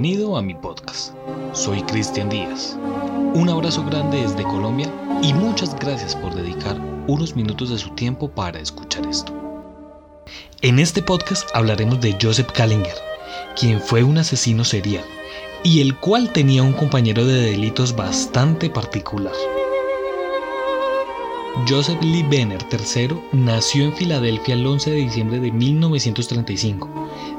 Bienvenido a mi podcast. Soy Cristian Díaz. Un abrazo grande desde Colombia y muchas gracias por dedicar unos minutos de su tiempo para escuchar esto. En este podcast hablaremos de Joseph Kallinger, quien fue un asesino serial y el cual tenía un compañero de delitos bastante particular. Joseph Lee Benner III nació en Filadelfia el 11 de diciembre de 1935.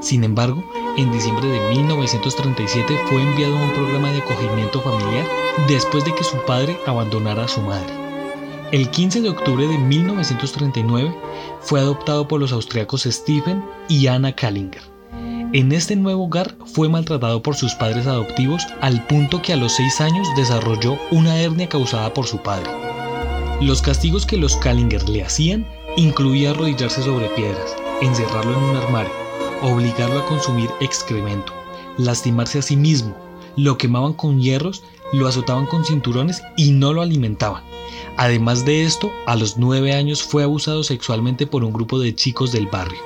Sin embargo, en diciembre de 1937 fue enviado a un programa de acogimiento familiar después de que su padre abandonara a su madre. El 15 de octubre de 1939 fue adoptado por los austriacos Stephen y Anna Kallinger. En este nuevo hogar fue maltratado por sus padres adoptivos al punto que a los 6 años desarrolló una hernia causada por su padre. Los castigos que los Kallinger le hacían incluía arrodillarse sobre piedras, encerrarlo en un armario, obligarlo a consumir excremento, lastimarse a sí mismo, lo quemaban con hierros, lo azotaban con cinturones y no lo alimentaban. Además de esto, a los nueve años fue abusado sexualmente por un grupo de chicos del barrio.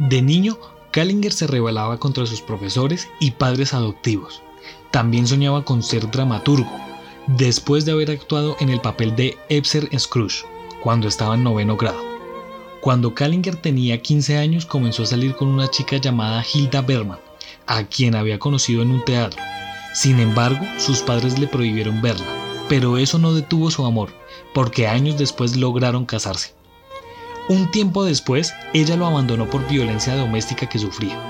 De niño, Kallinger se rebelaba contra sus profesores y padres adoptivos. También soñaba con ser dramaturgo, después de haber actuado en el papel de Ebser Scrooge cuando estaba en noveno grado. Cuando Kallinger tenía 15 años comenzó a salir con una chica llamada Hilda Berman, a quien había conocido en un teatro. Sin embargo, sus padres le prohibieron verla, pero eso no detuvo su amor, porque años después lograron casarse. Un tiempo después, ella lo abandonó por violencia doméstica que sufría.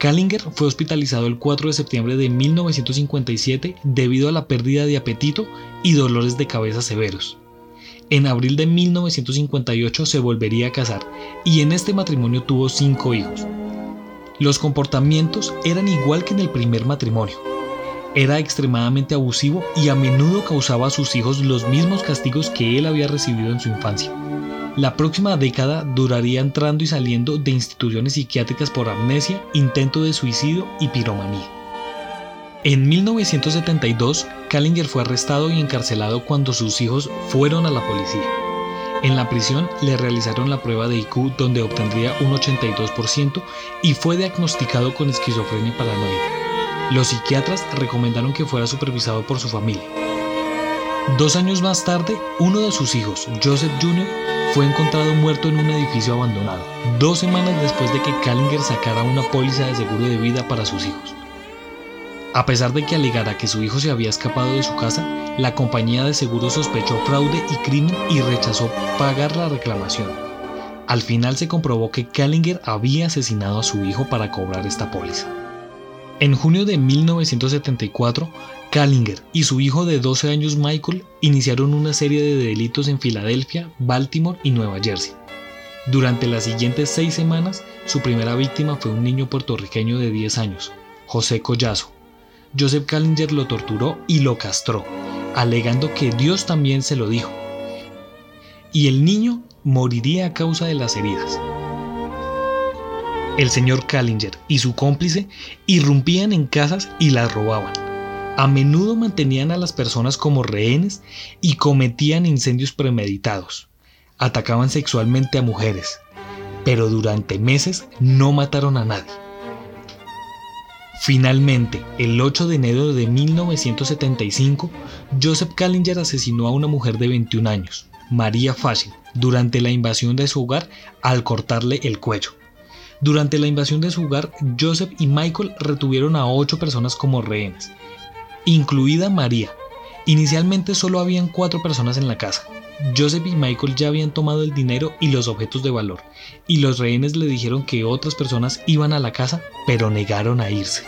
Kallinger fue hospitalizado el 4 de septiembre de 1957 debido a la pérdida de apetito y dolores de cabeza severos. En abril de 1958 se volvería a casar y en este matrimonio tuvo cinco hijos. Los comportamientos eran igual que en el primer matrimonio. Era extremadamente abusivo y a menudo causaba a sus hijos los mismos castigos que él había recibido en su infancia. La próxima década duraría entrando y saliendo de instituciones psiquiátricas por amnesia, intento de suicidio y piromanía. En 1972, Kallinger fue arrestado y encarcelado cuando sus hijos fueron a la policía. En la prisión le realizaron la prueba de IQ donde obtendría un 82% y fue diagnosticado con esquizofrenia paranoide. Los psiquiatras recomendaron que fuera supervisado por su familia. Dos años más tarde, uno de sus hijos, Joseph Jr., fue encontrado muerto en un edificio abandonado, dos semanas después de que Kallinger sacara una póliza de seguro de vida para sus hijos. A pesar de que alegara que su hijo se había escapado de su casa, la compañía de seguros sospechó fraude y crimen y rechazó pagar la reclamación. Al final se comprobó que Kallinger había asesinado a su hijo para cobrar esta póliza. En junio de 1974, Kallinger y su hijo de 12 años Michael iniciaron una serie de delitos en Filadelfia, Baltimore y Nueva Jersey. Durante las siguientes seis semanas, su primera víctima fue un niño puertorriqueño de 10 años, José Collazo. Joseph Kallinger lo torturó y lo castró, alegando que Dios también se lo dijo. Y el niño moriría a causa de las heridas. El señor Kallinger y su cómplice irrumpían en casas y las robaban. A menudo mantenían a las personas como rehenes y cometían incendios premeditados. Atacaban sexualmente a mujeres, pero durante meses no mataron a nadie. Finalmente, el 8 de enero de 1975, Joseph Kallinger asesinó a una mujer de 21 años, María Fácil, durante la invasión de su hogar al cortarle el cuello. Durante la invasión de su hogar, Joseph y Michael retuvieron a ocho personas como rehenes, incluida María. Inicialmente solo habían cuatro personas en la casa. Joseph y Michael ya habían tomado el dinero y los objetos de valor, y los rehenes le dijeron que otras personas iban a la casa, pero negaron a irse.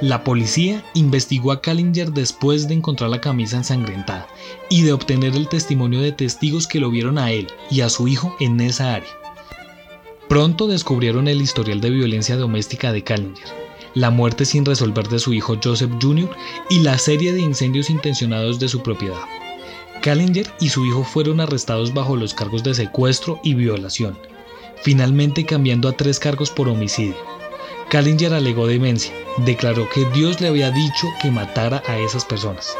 La policía investigó a Kallinger después de encontrar la camisa ensangrentada y de obtener el testimonio de testigos que lo vieron a él y a su hijo en esa área. Pronto descubrieron el historial de violencia doméstica de Kallinger, la muerte sin resolver de su hijo Joseph Jr. y la serie de incendios intencionados de su propiedad. Kallinger y su hijo fueron arrestados bajo los cargos de secuestro y violación, finalmente cambiando a tres cargos por homicidio. Kallinger alegó demencia, declaró que Dios le había dicho que matara a esas personas.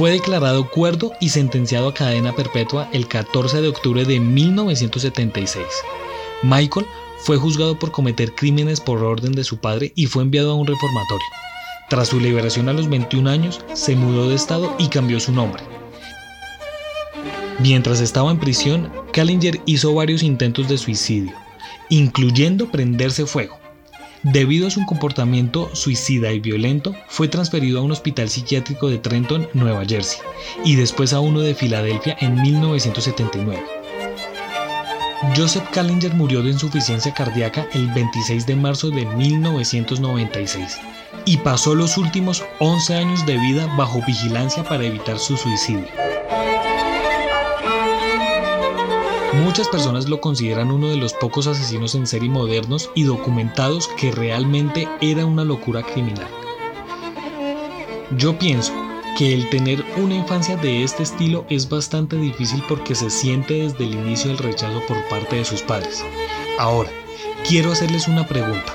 Fue declarado cuerdo y sentenciado a cadena perpetua el 14 de octubre de 1976. Michael fue juzgado por cometer crímenes por orden de su padre y fue enviado a un reformatorio. Tras su liberación a los 21 años, se mudó de estado y cambió su nombre. Mientras estaba en prisión, Kallinger hizo varios intentos de suicidio, incluyendo prenderse fuego. Debido a su comportamiento suicida y violento, fue transferido a un hospital psiquiátrico de Trenton, Nueva Jersey, y después a uno de Filadelfia en 1979. Joseph Kallinger murió de insuficiencia cardíaca el 26 de marzo de 1996 y pasó los últimos 11 años de vida bajo vigilancia para evitar su suicidio. Muchas personas lo consideran uno de los pocos asesinos en serie modernos y documentados que realmente era una locura criminal. Yo pienso que el tener una infancia de este estilo es bastante difícil porque se siente desde el inicio el rechazo por parte de sus padres. Ahora, quiero hacerles una pregunta.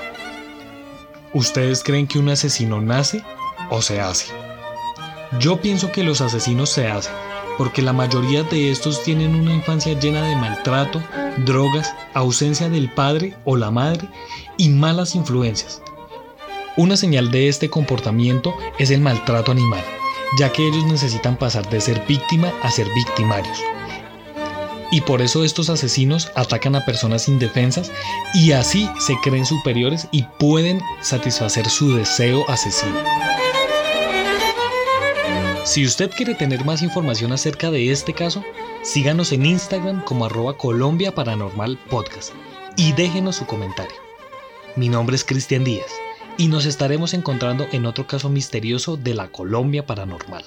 ¿Ustedes creen que un asesino nace o se hace? Yo pienso que los asesinos se hacen, porque la mayoría de estos tienen una infancia llena de maltrato, drogas, ausencia del padre o la madre y malas influencias. Una señal de este comportamiento es el maltrato animal, ya que ellos necesitan pasar de ser víctima a ser victimarios. Y por eso estos asesinos atacan a personas indefensas y así se creen superiores y pueden satisfacer su deseo asesino. Si usted quiere tener más información acerca de este caso, síganos en Instagram como arroba Colombia Paranormal Podcast y déjenos su comentario. Mi nombre es Cristian Díaz y nos estaremos encontrando en otro caso misterioso de la Colombia Paranormal.